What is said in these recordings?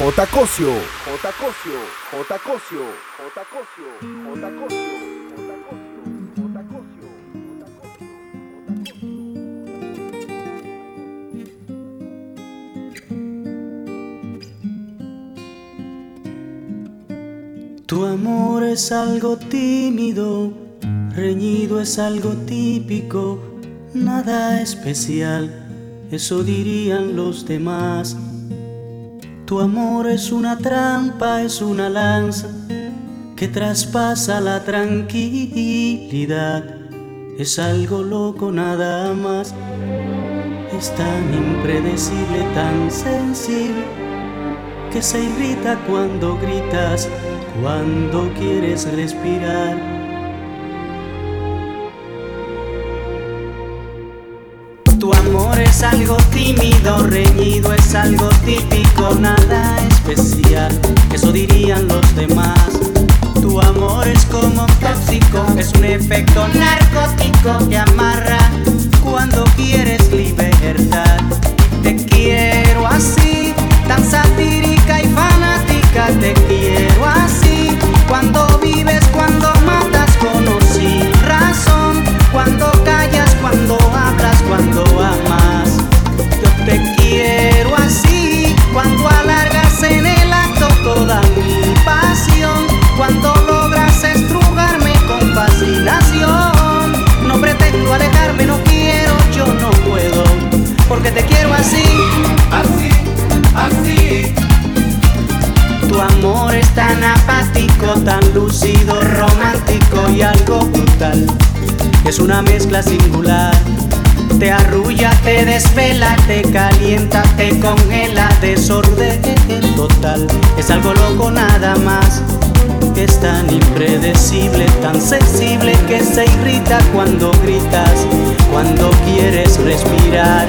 J. Cosio, J. Cosio, J. Cosio, J. Cosio, J. Cosio, J. Cosio, Tu amor es algo tímido, reñido es algo típico, nada especial, eso dirían los demás. Tu amor es una trampa, es una lanza que traspasa la tranquilidad. Es algo loco nada más. Es tan impredecible, tan sensible, que se irrita cuando gritas, cuando quieres respirar. Tímido, reñido, es algo típico, nada especial, eso dirían los demás. Tu amor es como tóxico, es un efecto narcótico que amarra cuando quieres libertad. Te quiero así, tan satírica y fanática, te quiero así, cuando vives, porque te quiero así, así, así. Tu amor es tan apático, tan lúcido, romántico y algo brutal. Es una mezcla singular. Te arrulla, te desvela, te calienta, te congela, desorden total. Es algo loco nada más. Es tan impredecible, tan sensible que se irrita cuando gritas, cuando quieres respirar.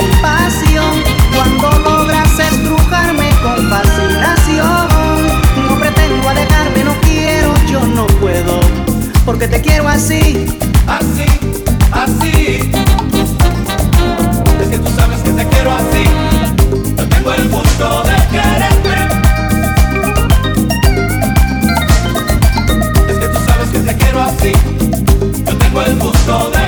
cuando logras estrujarme con fascinación. No pretendo alejarme, no quiero, yo no puedo, porque te quiero así, así, así. Es que tú sabes que te quiero así. Yo tengo el gusto de quererte. Es que tú sabes que te quiero así. Yo tengo el gusto de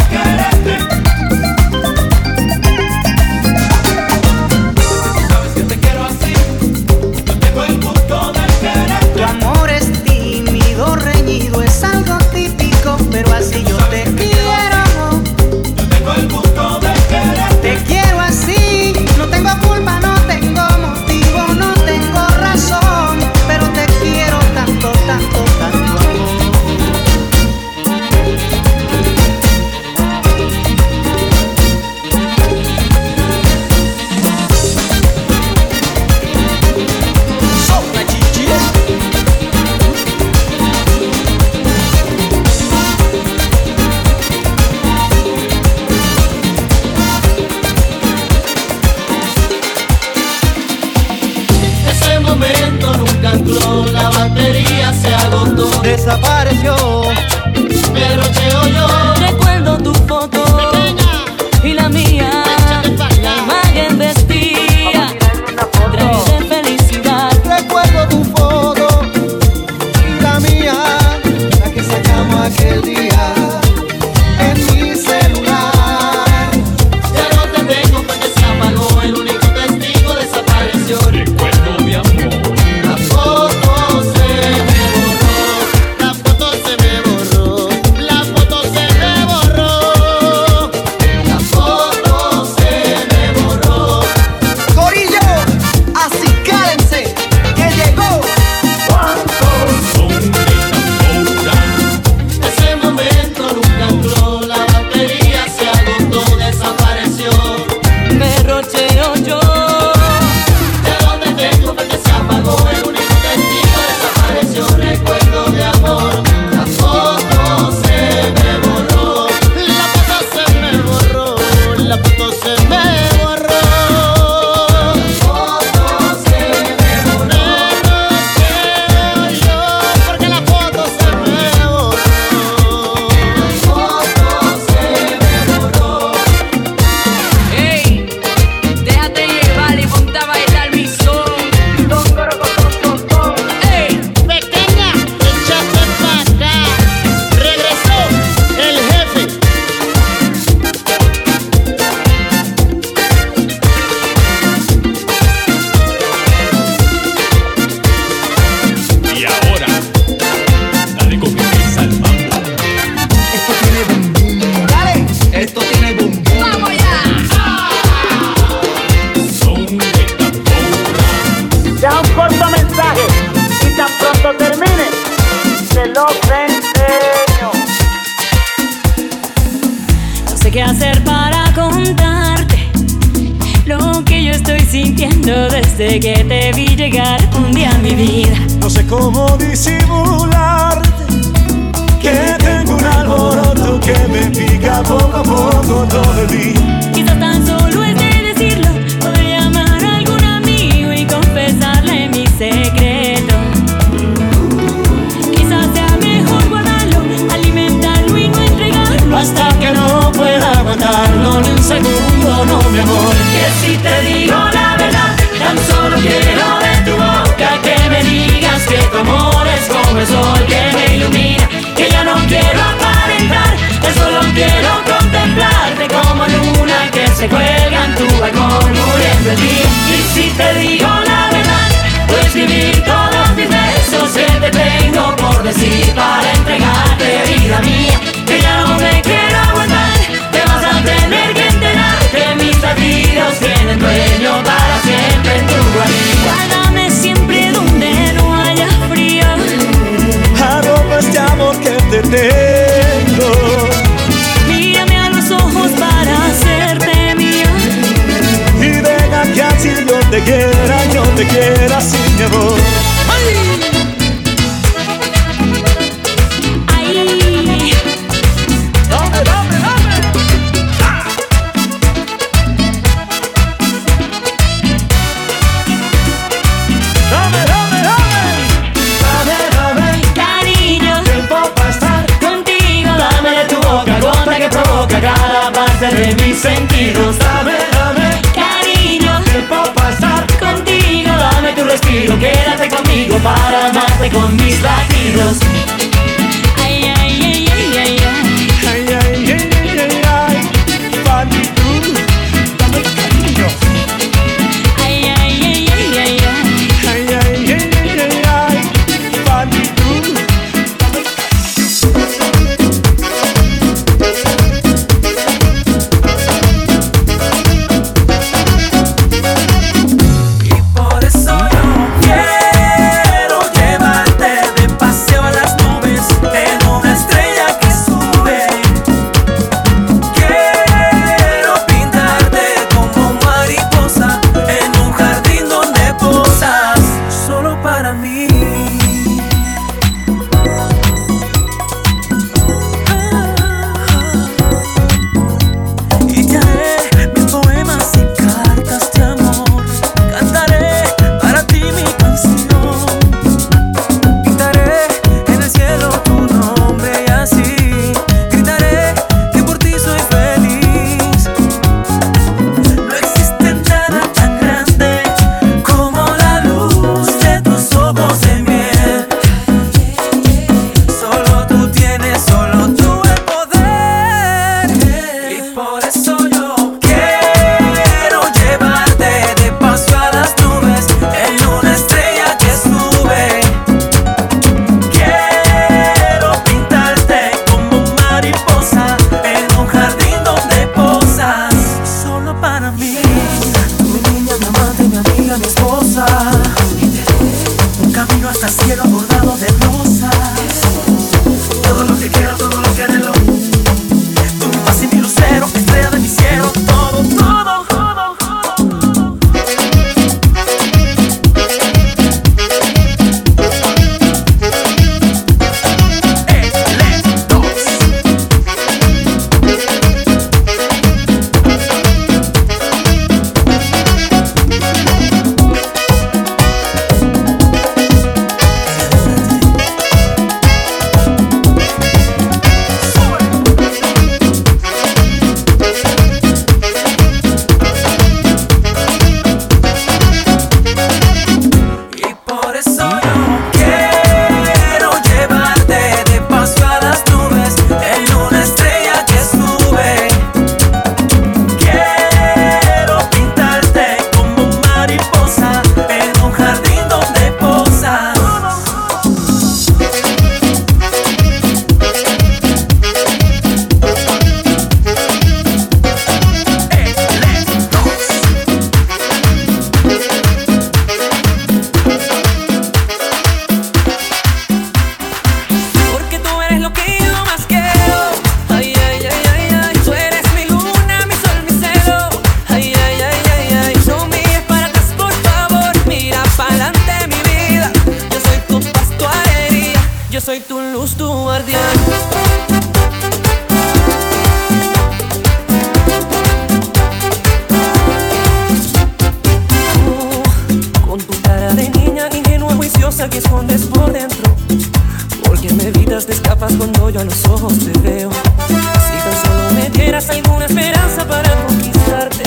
cuando yo a los ojos te veo. Si tan solo me dieras alguna esperanza para conquistarte,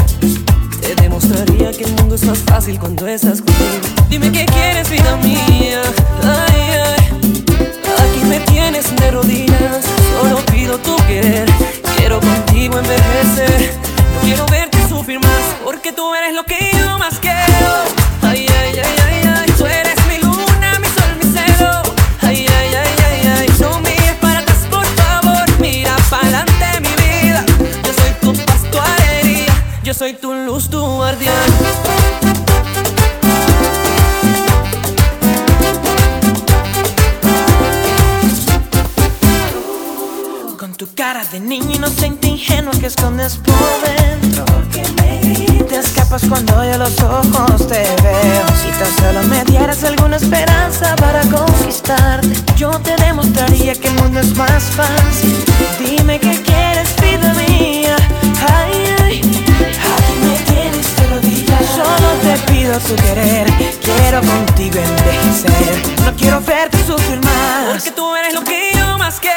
te demostraría que el mundo es más fácil cuando estás conmigo. Dime qué quieres, vida mía. Ay, ay. Aquí me tienes de rodillas, solo pido tu querer. Quiero contigo envejecer, no quiero verte sufrir más, porque tú eres lo que Con tu cara de niño inocente ingenua que escondes por dentro. Te escapas cuando yo los ojos te veo. Si tan solo me dieras alguna esperanza para conquistarte, yo te demostraría que el mundo es más fácil. Dime qué quieres, vida mía. Ay, Solo te pido su querer, quiero contigo envejecer. No quiero verte sufrir más. Porque tú eres lo que yo más quiero.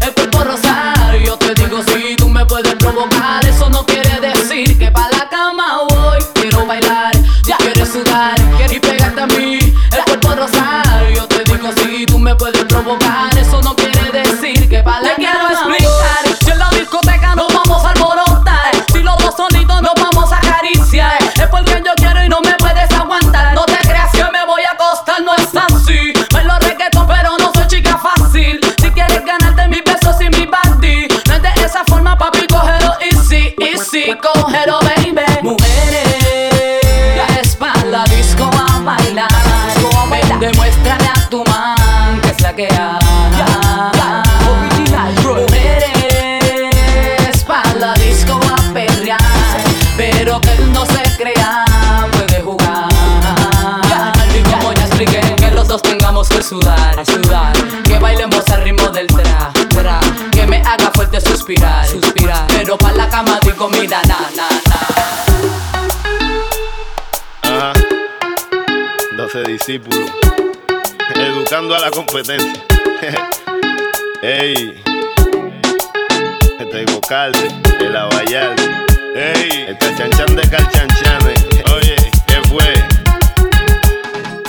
rozar. Yo te digo si tú me puedes provocar. Eso no quiere decir que pa' la cama voy. Quiero bailar, ya quieres sudar. Y pegarte a mí, el cuerpo rozar. Yo te digo si tú me puedes provocar. a sudar, sudar. Que bailemos al ritmo del tra. Que me haga fuerte suspirar, suspirar. Pero pa' la cama doy comida, na, na, na. Ajá. 12 discípulos. Educando a la competencia. Ey. Este es Gocalde, el Abayalde. Ey. esta chanchan de calchanchanes. Oye, ¿qué fue?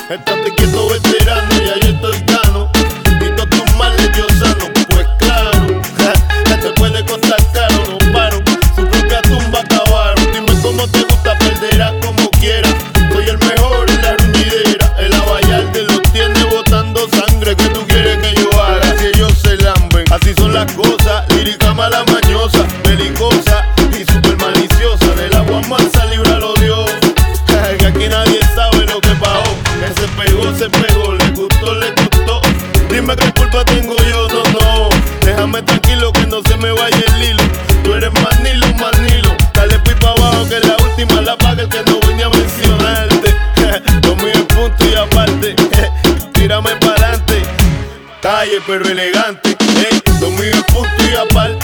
Estate quieto, calle, pero elegante. Ey, lo mío es punto y aparte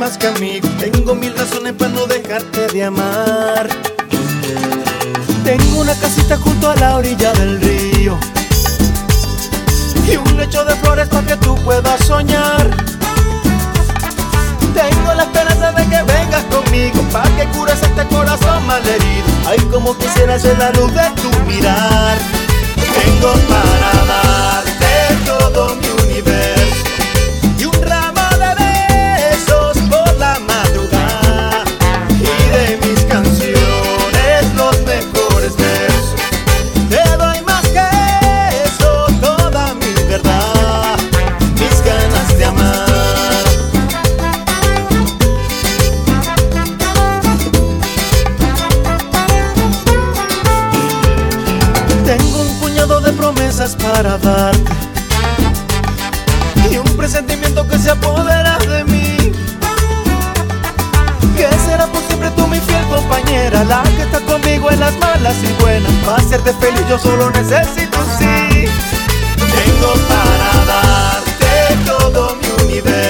más que a. Tengo mil razones para no dejarte de amar. Tengo una casita junto a la orilla del río y un lecho de flores para que tú puedas soñar. Tengo la esperanza de que vengas conmigo para que cures este corazón malherido. Ay, como quisiera ser la luz de tu mirar. Tengo para darte todo mi universo. en las malas y buenas. va Para hacerte feliz yo solo necesito sí. Tengo para darte todo mi universo.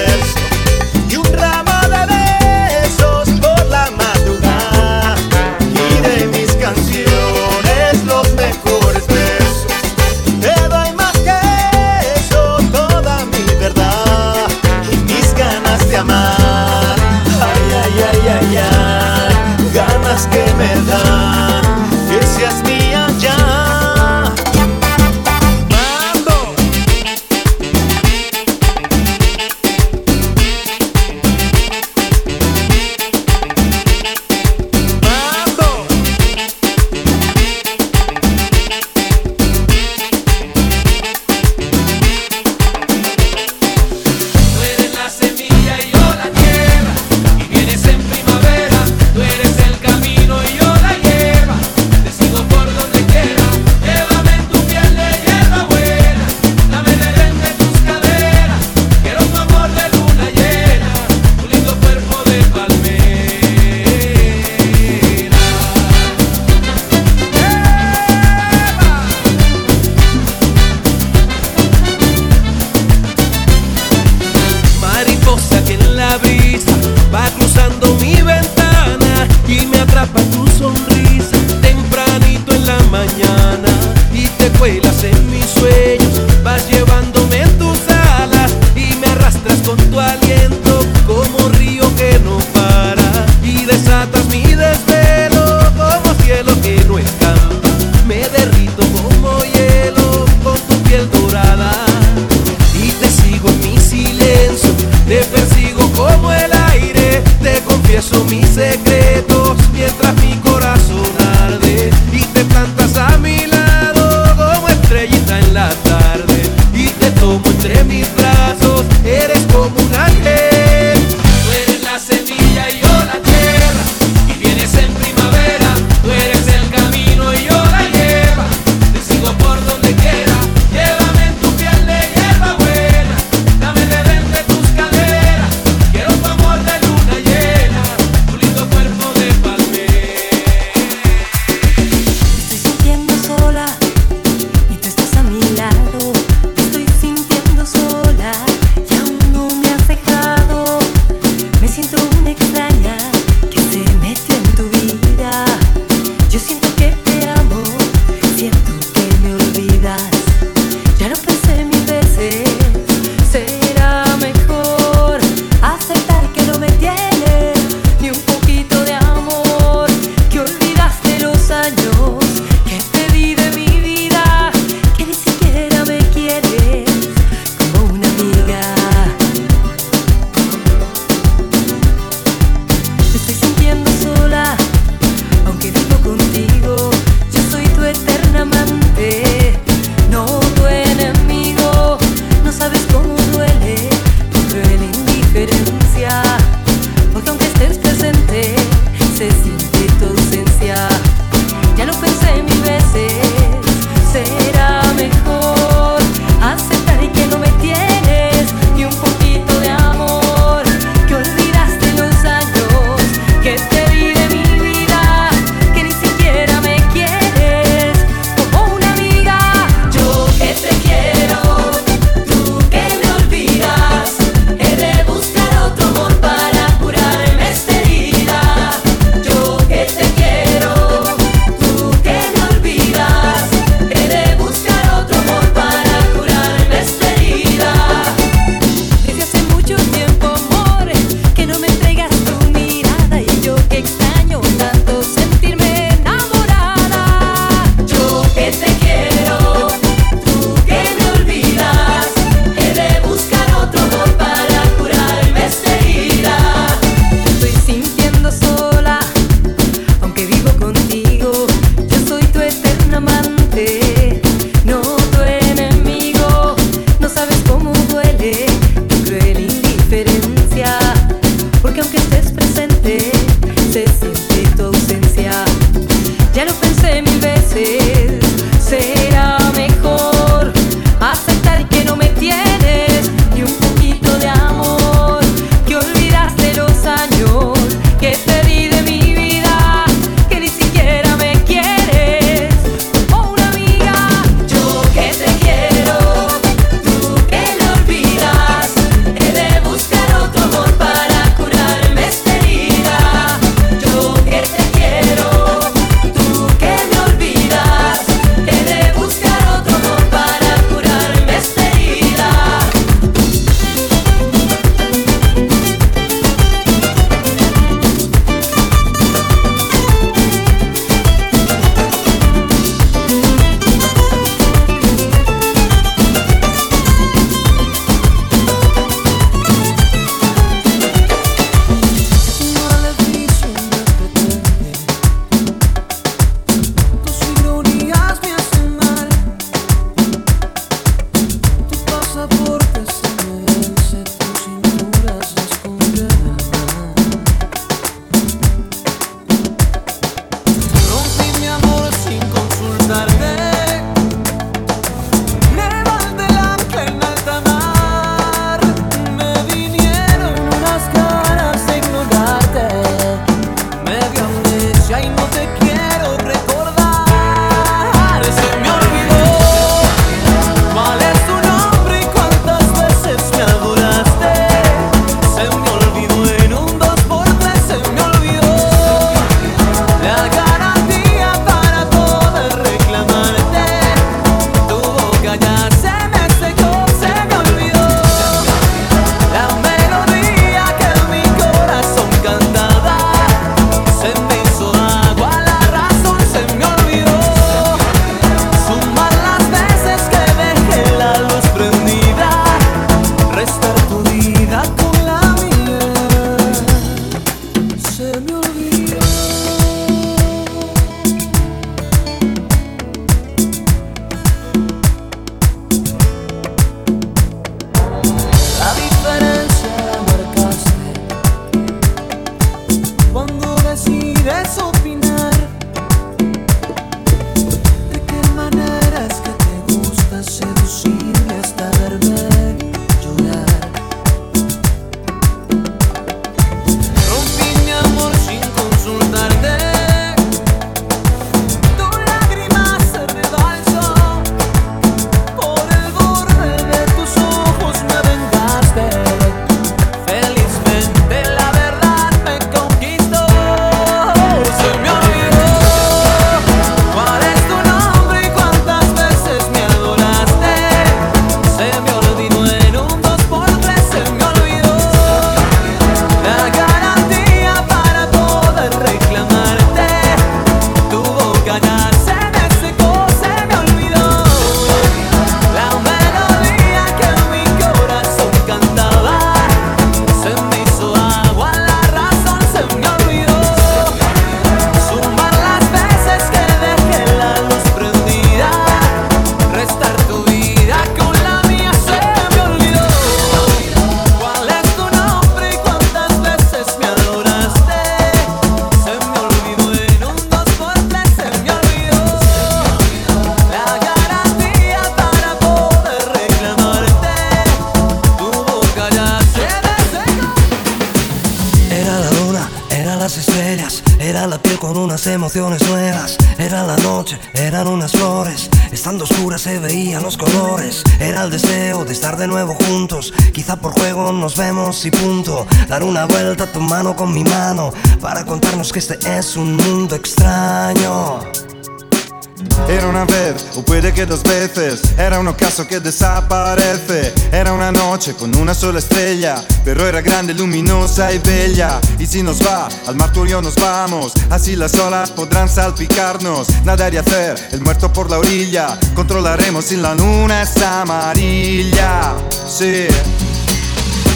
Noche con una sola estrella, pero era grande, luminosa y bella. Y si nos va, al mar tú y yo nos vamos, así las olas podrán salpicarnos. Nadar y hacer el muerto por la orilla, controlaremos si la luna es amarilla. Sí.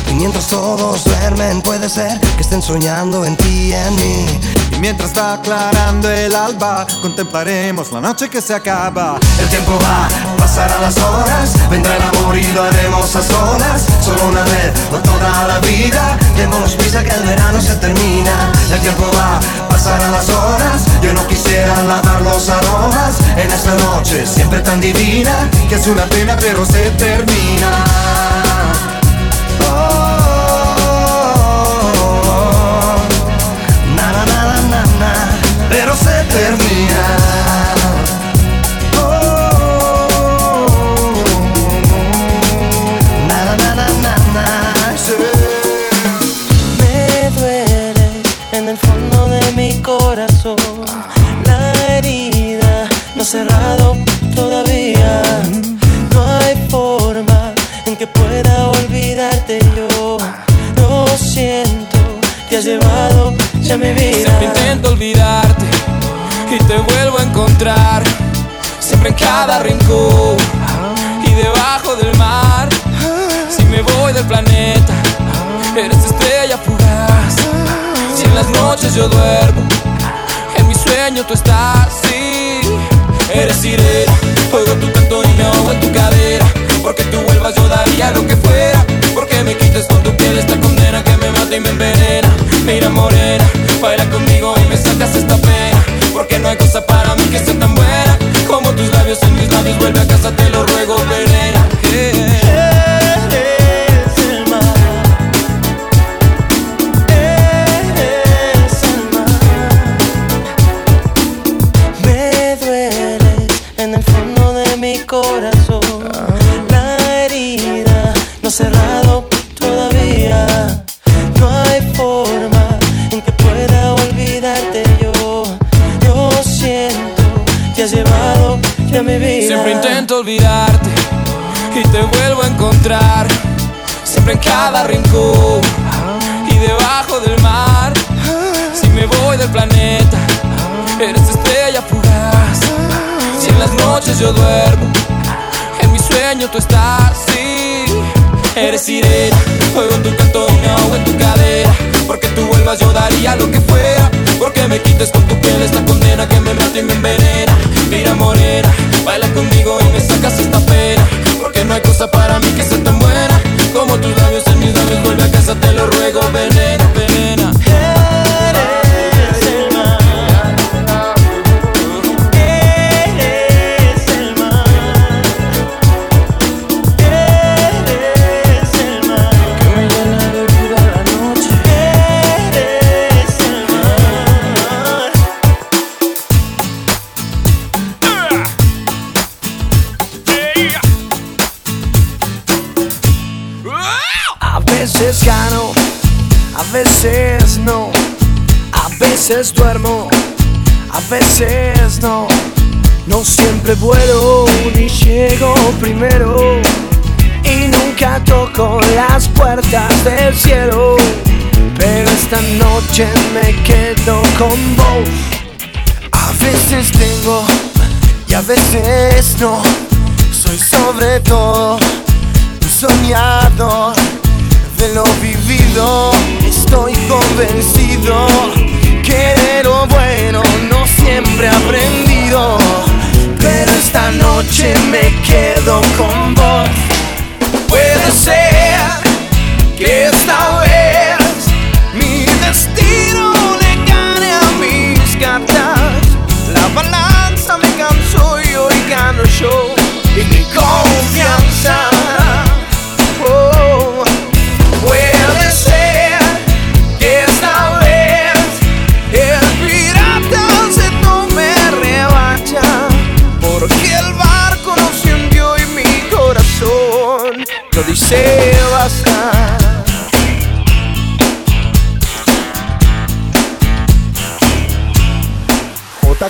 Y mientras todos duermen puede ser que estén soñando en ti y en mí. Y mientras va aclarando el alba, contemplaremos la noche que se acaba. El tiempo va, pasarán las horas, vendrá el amor y lo haremos a solas. Solo una vez o toda la vida, démonos prisa que el verano se termina. El tiempo va, pasarán las horas, yo no quisiera lavar los aromas en esta noche siempre tan divina, Que es una pena pero se termina. Na na na na na na, pero se termina. Lo siento, te has llevado ya mi vida Siempre intento olvidarte y te vuelvo a encontrar. Siempre en cada rincón y debajo del mar. Si me voy del planeta, eres estrella fugaz. Si en las noches yo duermo, en mi sueño tú estás. Sí, eres sirena, oigo tu canto y me ahogo en tu cadera. Porque tú vuelvas yo daría lo que fuera. Me quites con tu piel esta condena que me mata y me envenena. Mira morena, baila conmigo y me sacas esta pena. Porque no hay cosa para mí que sea tan buena como tus labios en mis labios. Vuelve a casa, te lo ruego, venena. cada rincón y debajo del mar. Si me voy del planeta, eres estrella fugaz. Si en las noches yo duermo, en mi sueño tú estás. Sí, eres sirena, fuego en tu canto, o en tu cadera. Porque tú vuelvas yo daría lo que fuera. Porque me quites con tu piel esta condena que me mata y me envenena. Mira morena, baila conmigo y me sacas esta pena que no hay cosa para mí que se te muera. Como tus labios en mis labios, vuelve a casa, te lo ruego, veneno, venena. Hey. veces duermo, a veces no. No siempre vuelo ni llego primero. Y nunca toco las puertas del cielo. Pero esta noche me quedo con vos. A veces tengo y a veces no. Soy sobre todo un soñador de lo vivido. Estoy convencido que de lo bueno no siempre he aprendido, pero esta noche me quedo con vos. Puede ser que esta vez mi destino le gane a mis cartas. La balanza me cansó y hoy gano yo. todo i seu azar Outra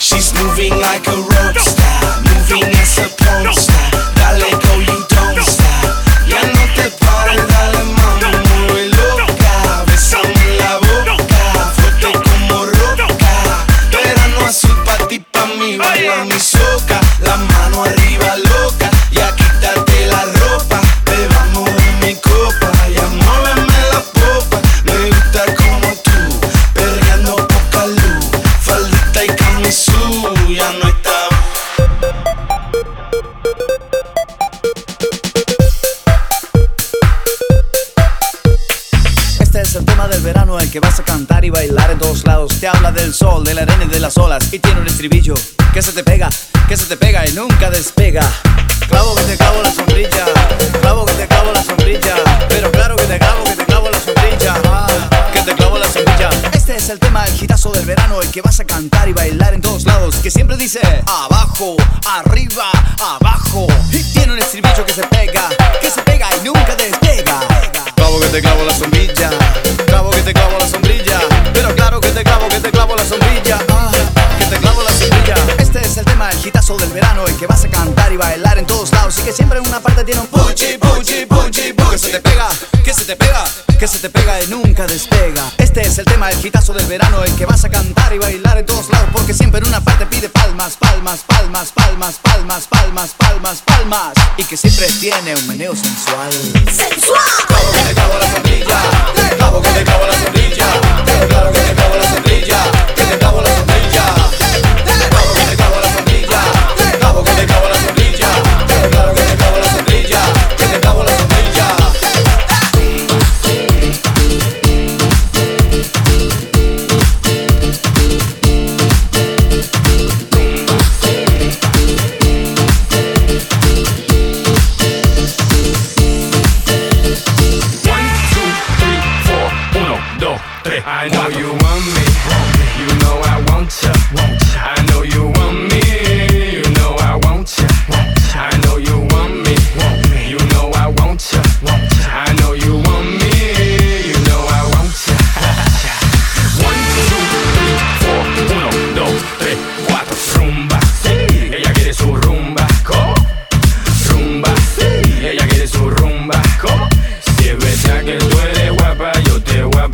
She's moving like a rock que vas a cantar y bailar en todos lados. Te habla del sol, de la arena y de las olas. Y tiene un estribillo que se te pega, que se te pega y nunca despega. Clavo que te clavo la sombrilla, clavo que te clavo la sombrilla. Pero claro que te clavo, que te clavo la sombrilla. Que te clavo la sombrilla. Este es el tema, el hitazo del verano, el que vas a cantar y bailar en todos lados. Que siempre dice abajo, arriba, abajo. Y tiene un estribillo que se pega, que se pega y nunca despega. Clavo que te clavo la sombrilla, clavo que te clavo la sombrilla. Pero claro que te clavo, que te clavo la sombrilla. Es el tema, el hitazo del verano, el que vas a cantar y bailar en todos lados. Y que siempre en una parte tiene un puchi, puchi, puchi, puchi. Que se te pega, que se te pega, que se te pega y nunca despega. Este es el tema, el hitazo del verano, el que vas a cantar y bailar en todos lados. Porque siempre en una parte pide palmas, palmas, palmas, palmas, palmas, palmas, palmas, palmas. Y que siempre tiene un meneo sensual. ¡Sensual! Clavo que te clavo la sombrilla, clavo que te la sombrilla.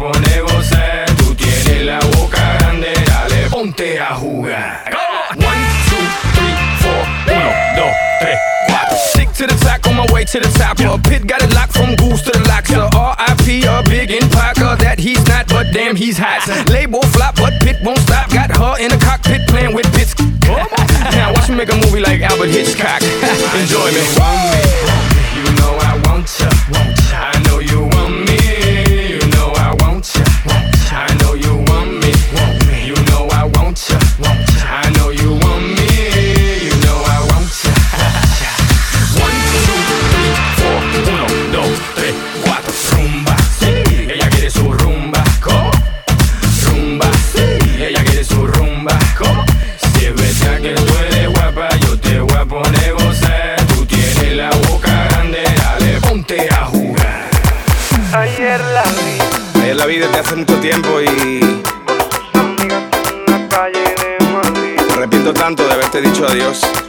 Te voy a poner gozar. Tú tienes la boca grande, dale, ponte a jugar. One, two, three, four. Uno, dos, tres, cuatro. Stick to the track on my way to the top. A pit got it locked from goose to the locks. A R.I.P. a big in Parker that he's not, but damn he's hot. Label flop, but Pit won't stop. Got her in the cockpit playing with bits. now watch me make a movie like Albert Hitchcock. Enjoy me. You know I want ya. I know you want. You dicho adiós.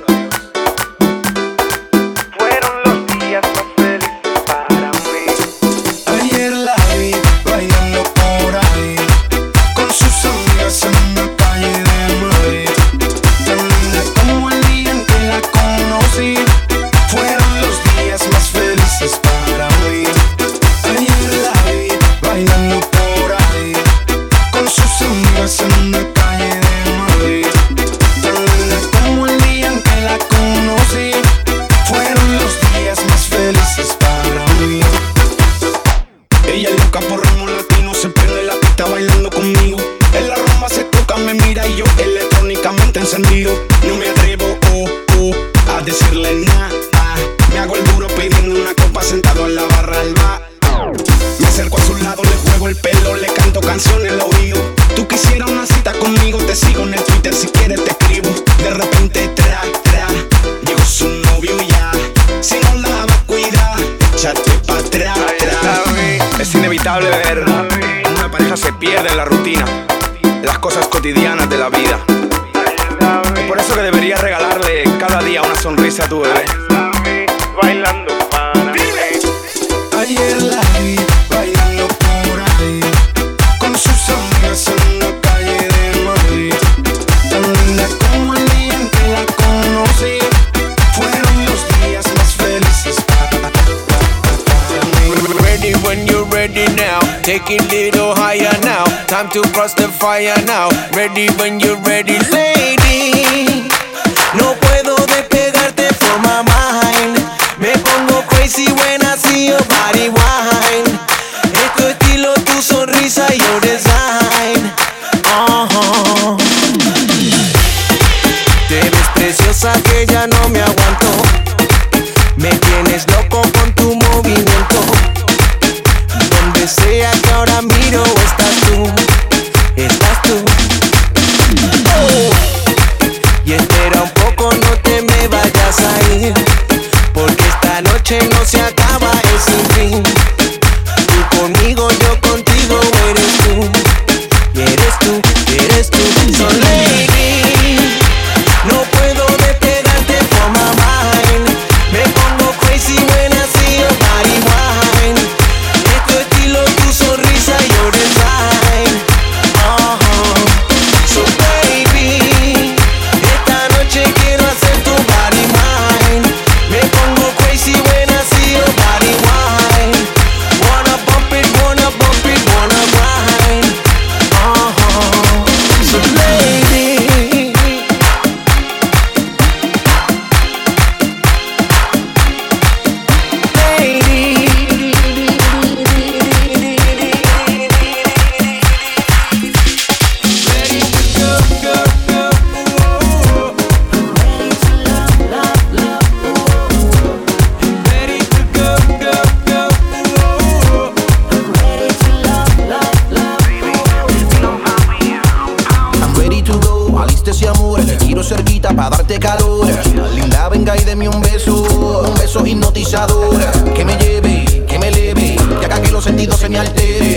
deme un beso, un beso hipnotizador, que me lleve, que me eleve, que haga que los sentidos se me alteren.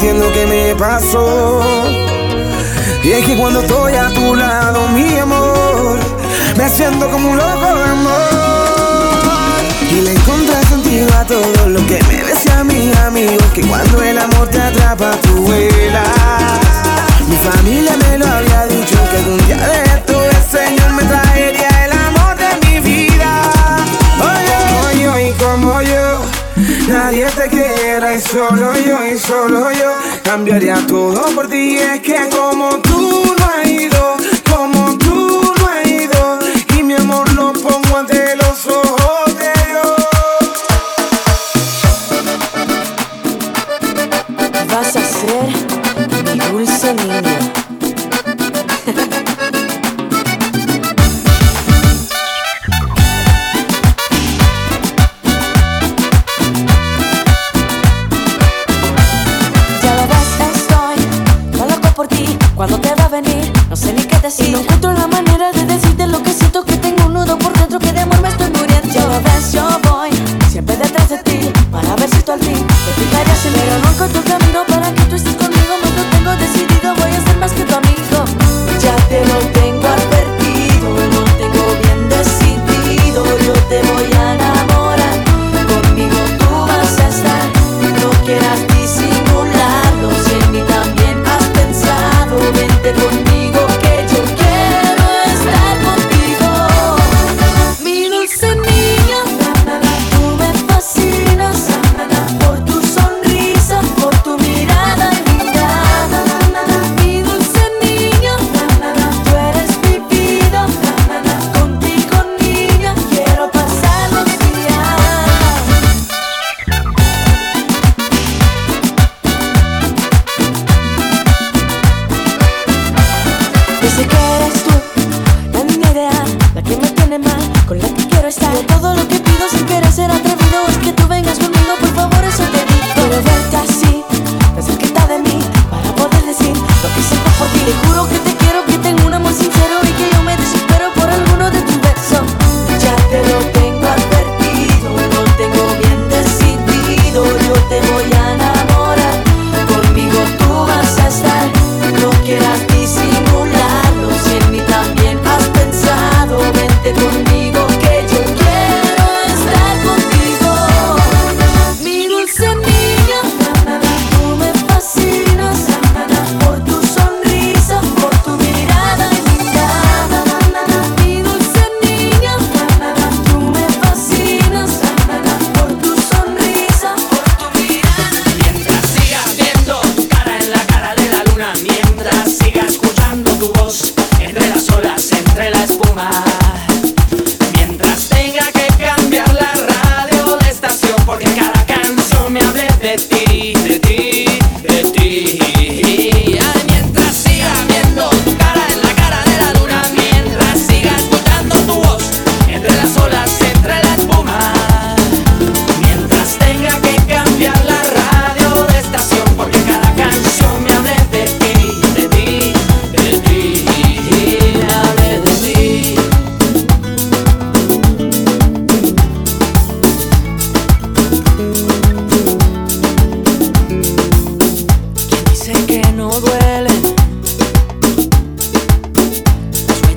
entiendo qué me pasó. Y es que cuando estoy a tu lado, mi amor, me siento como un loco de amor. Y le encontré sentido a todo lo que me decía mi amigo, que cuando el amor te atrapa, tú vuelas. Mi familia me lo había dicho, que algún día de esto el Señor me trae. Nadie te quiera y solo yo y solo yo cambiaría todo por ti. Es que como tú no has ido, como tú no has ido y mi amor lo pongo ante los ojos de Dios. Vas a ser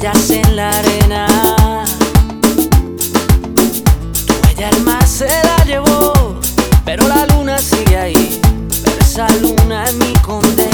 huellas en la arena. Tu huella el se la llevó, pero la luna sigue ahí. Pero esa luna es mi condena.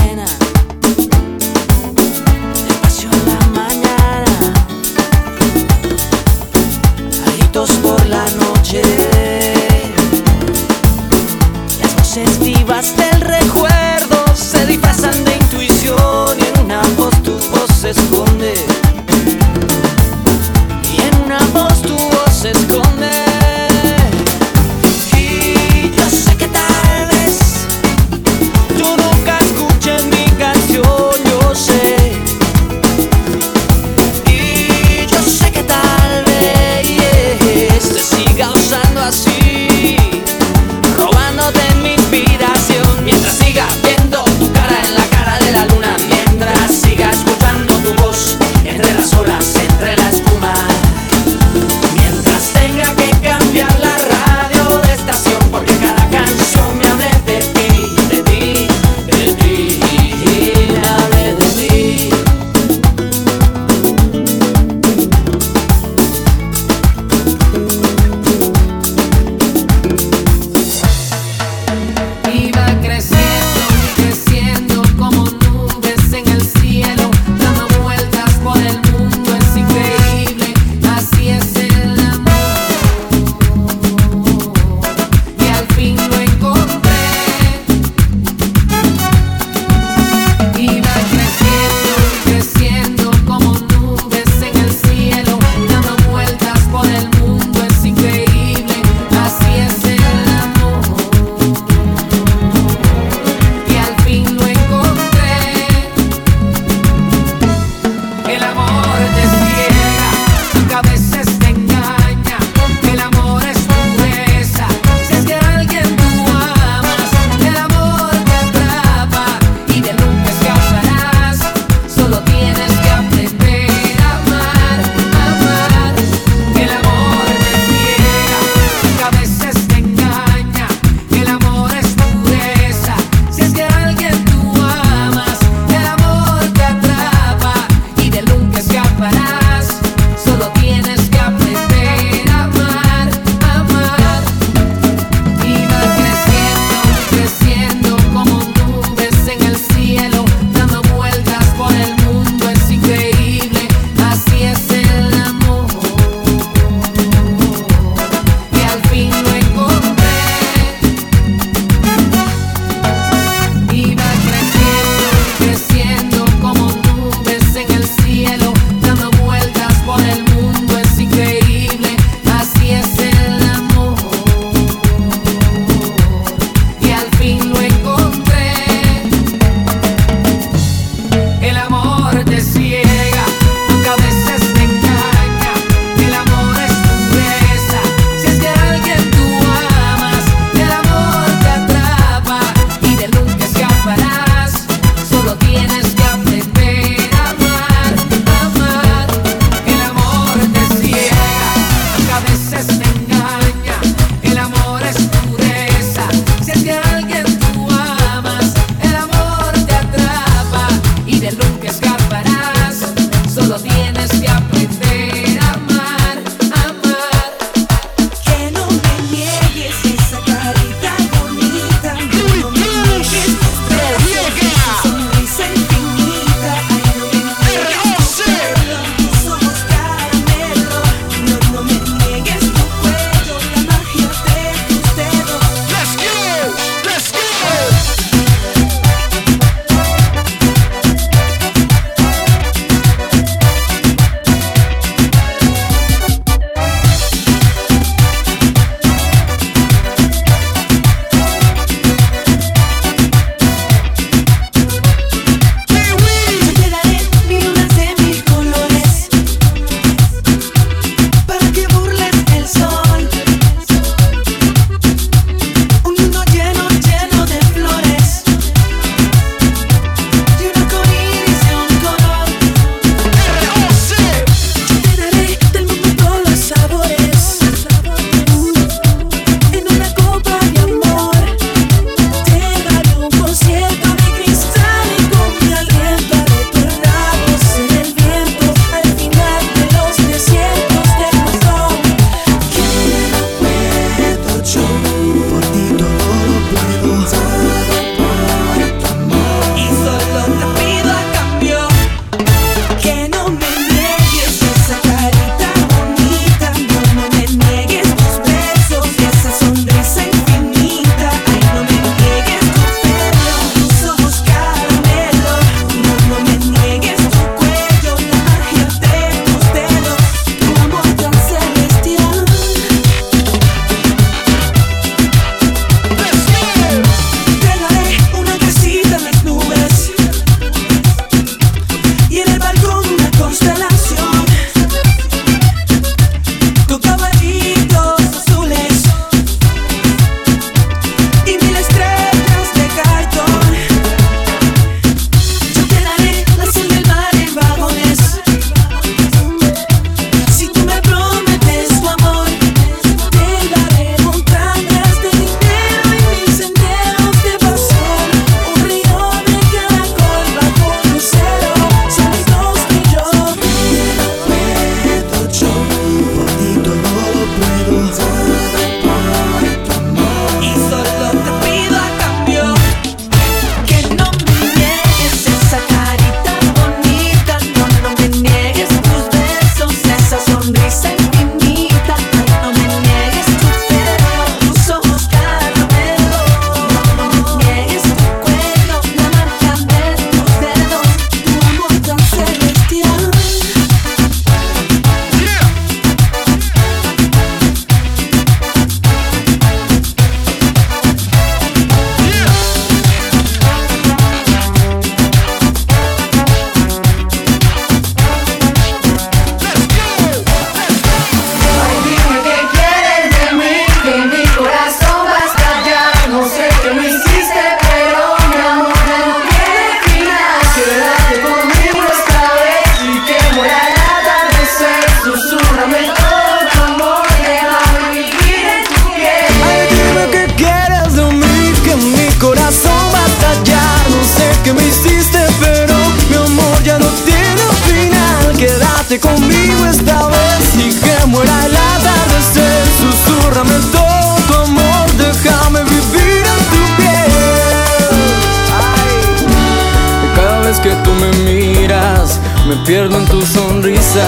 me miras, me pierdo en tu sonrisa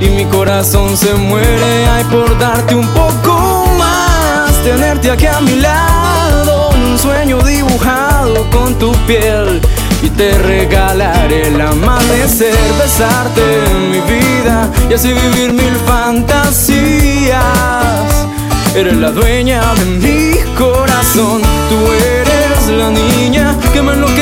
y mi corazón se muere. Ay, por darte un poco más, tenerte aquí a mi lado, un sueño dibujado con tu piel. Y te regalaré el amanecer, besarte en mi vida y así vivir mil fantasías. Eres la dueña de mi corazón, tú eres la niña que me lo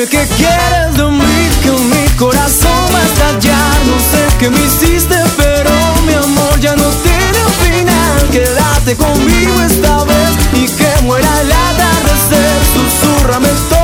Dime qué quieres de mí, que mi corazón va a estallar. No sé qué me hiciste, pero mi amor ya no tiene final. Quédate conmigo esta vez y que muera el atardecer. Susurrame todo.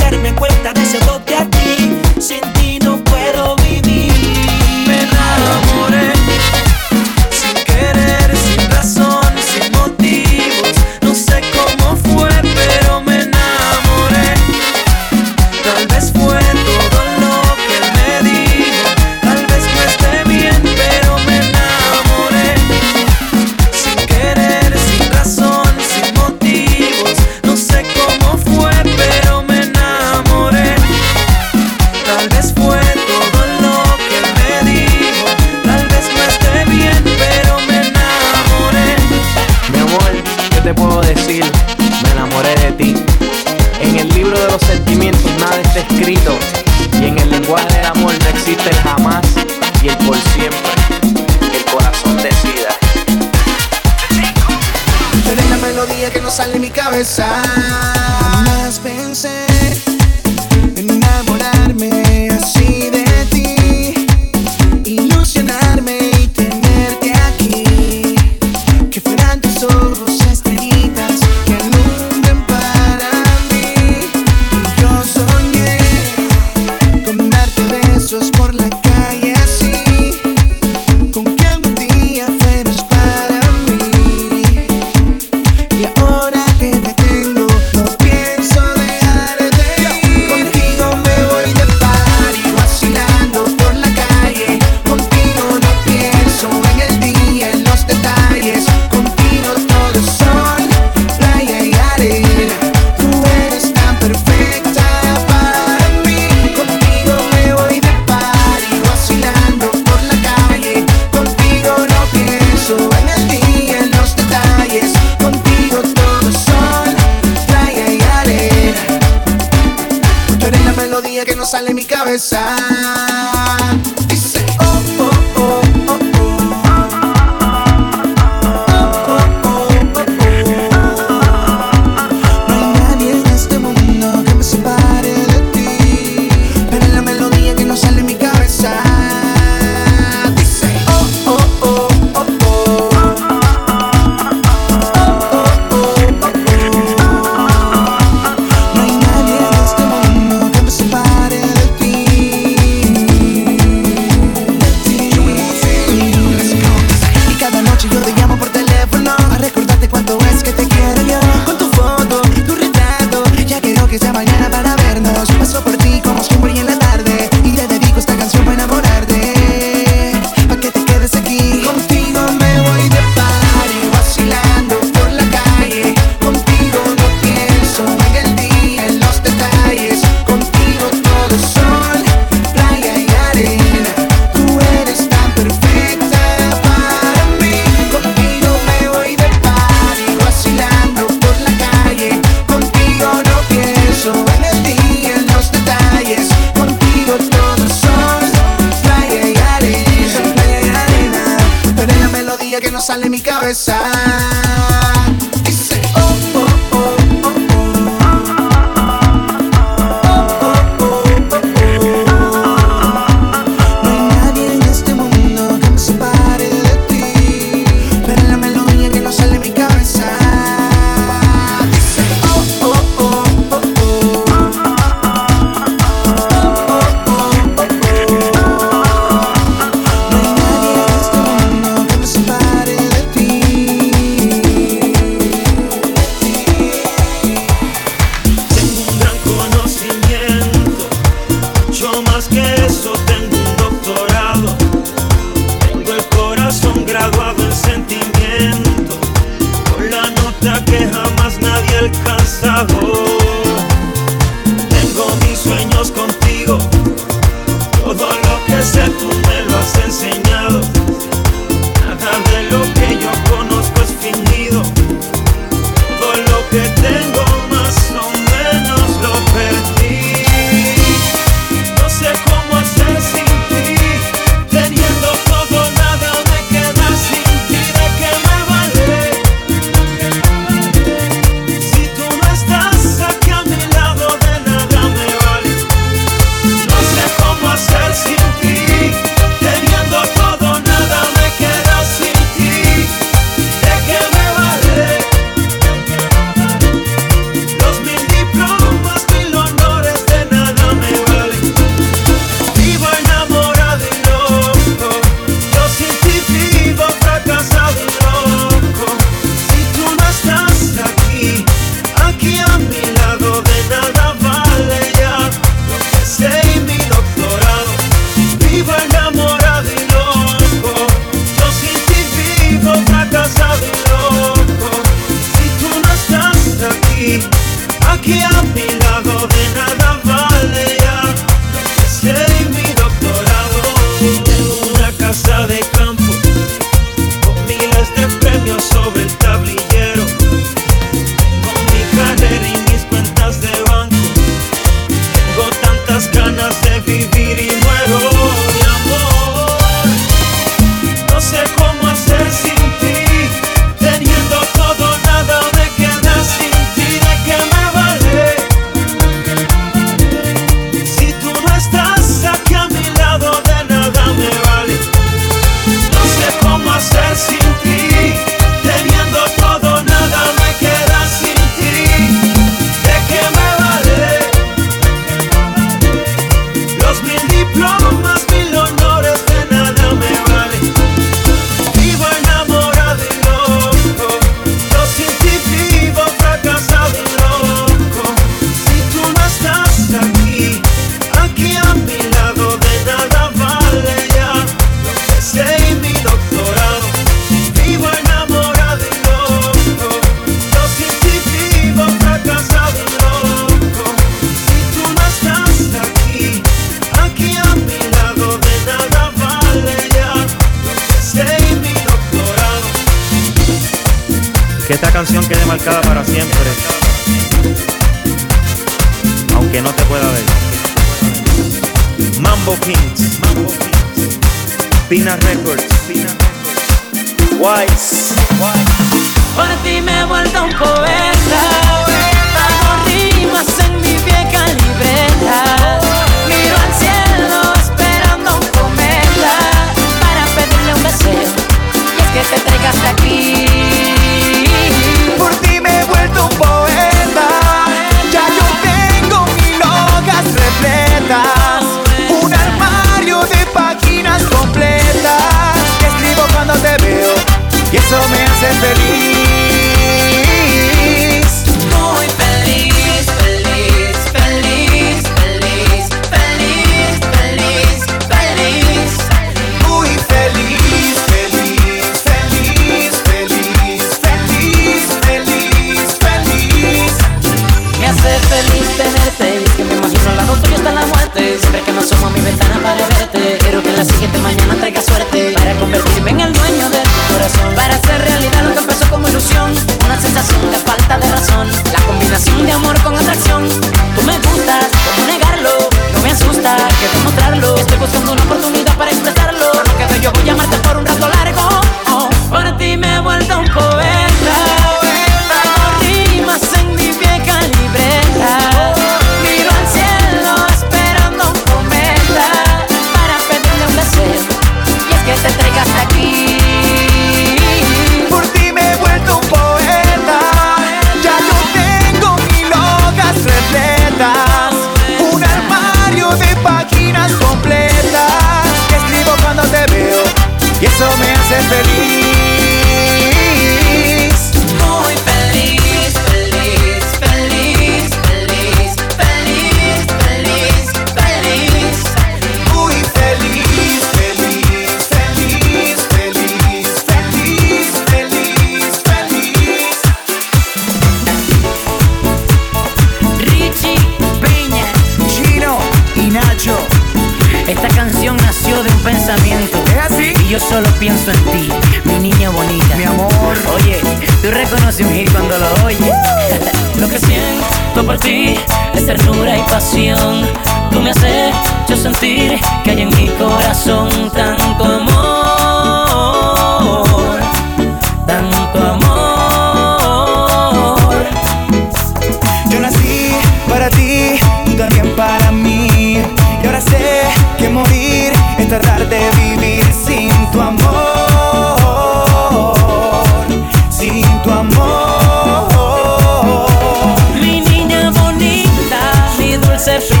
Mi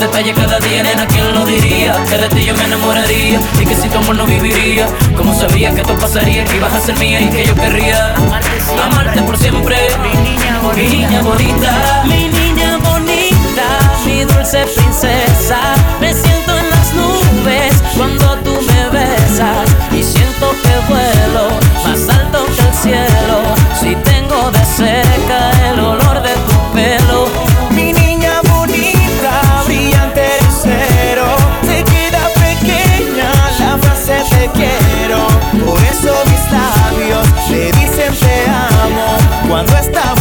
detalle cada día, nena, ¿quién lo diría? Que de ti yo me enamoraría y que si tu amor no viviría. Como sabía que esto pasaría, que ibas a ser mía y que yo querría amarte, por siempre. Mi niña bonita, mi niña bonita, mi niña bonita, mi dulce princesa. Me siento en las nubes cuando tú me besas y siento que vuelo más alto que el cielo. Si tengo de cerca el olor de tu pelo Por eso mis labios le dicen te amo cuando estamos.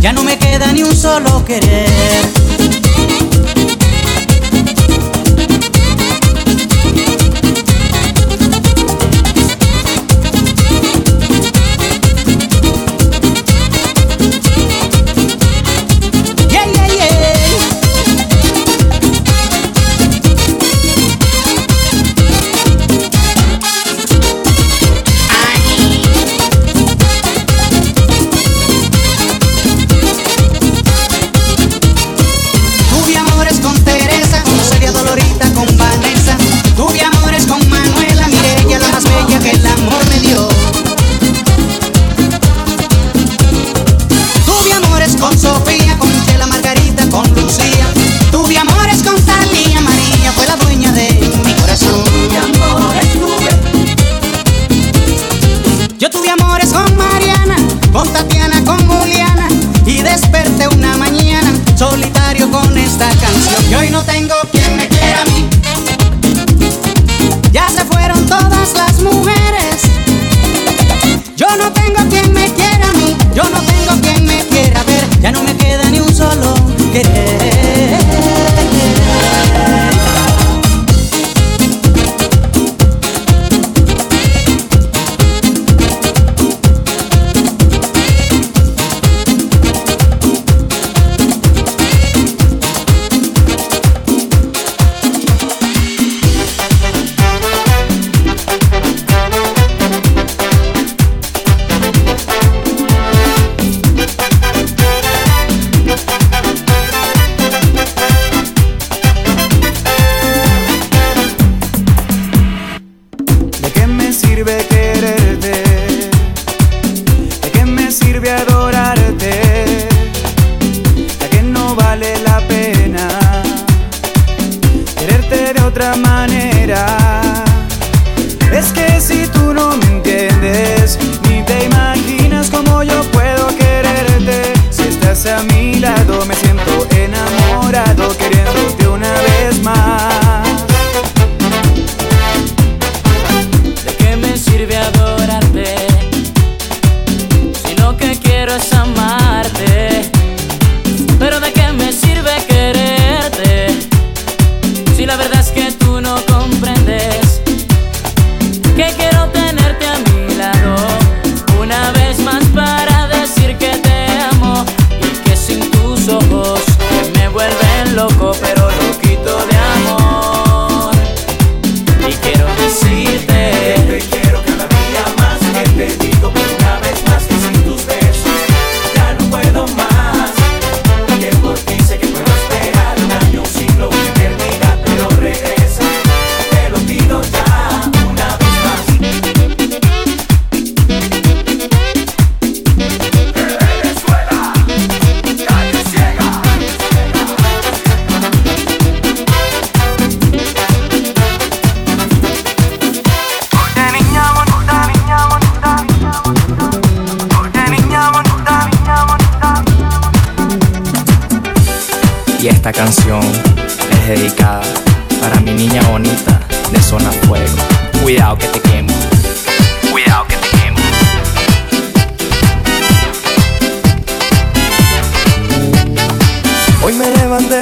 ya no me queda ni un solo querer.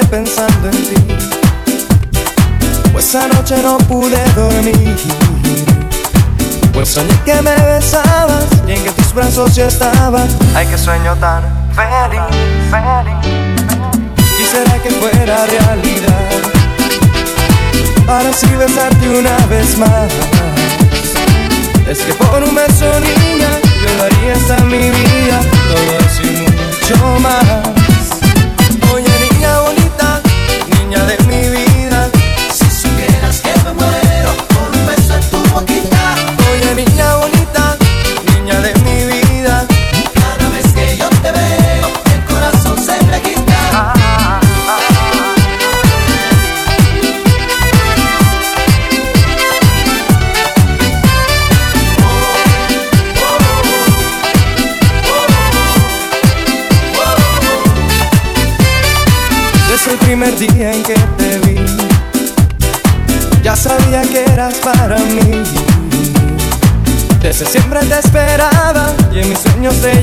pensando en ti. Pues anoche no pude dormir. Pues soñé que me besabas y en que tus brazos yo estaba. Ay, que sueño tan feliz, feliz. Quisiera que fuera realidad. Para así besarte una vez más. Es que por un beso, niña, yo daría hasta mi vida. Todo así mucho más. para mí. Desde siempre te esperaba y en mis sueños te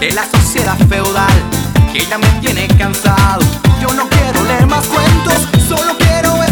de la sociedad feudal que ya me tiene cansado. Yo no quiero leer más cuentos, solo quiero ver.